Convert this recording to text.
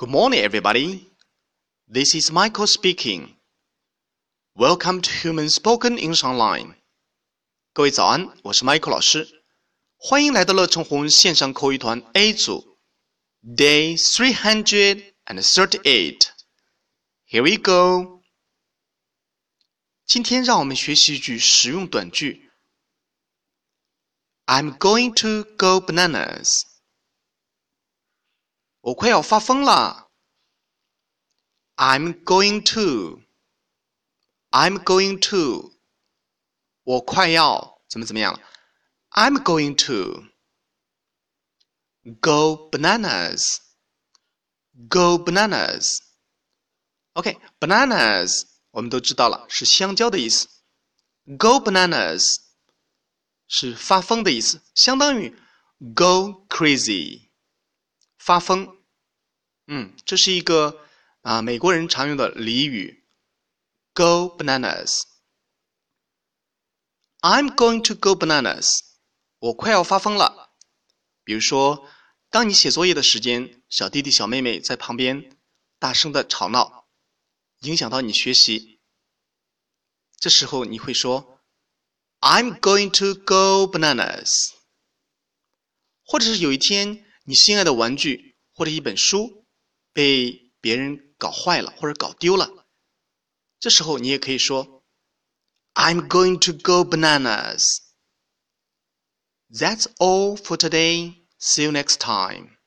Good morning, everybody. This is Michael speaking. Welcome to Human Spoken English Online. 各位早安，我是 Michael 老师，欢迎来到乐成红线上口语团 A 组，Day three hundred and thirty-eight. Here we go. 今天让我们学习一句实用短句。I'm going to go bananas. 我快要发疯了。I'm going to. I'm going to. 我快要怎么怎么样了？I'm going to go bananas. Go bananas. OK，bananas、okay, 我们都知道了是香蕉的意思。Go bananas 是发疯的意思，相当于 go crazy。 发疯，嗯，这是一个啊美国人常用的俚语，go bananas。I'm going to go bananas。我快要发疯了。比如说，当你写作业的时间，小弟弟小妹妹在旁边大声的吵闹，影响到你学习，这时候你会说，I'm going to go bananas。或者是有一天。你心爱的玩具或者一本书被别人搞坏了或者搞丢了，这时候你也可以说：“I'm going to go bananas.” That's all for today. See you next time.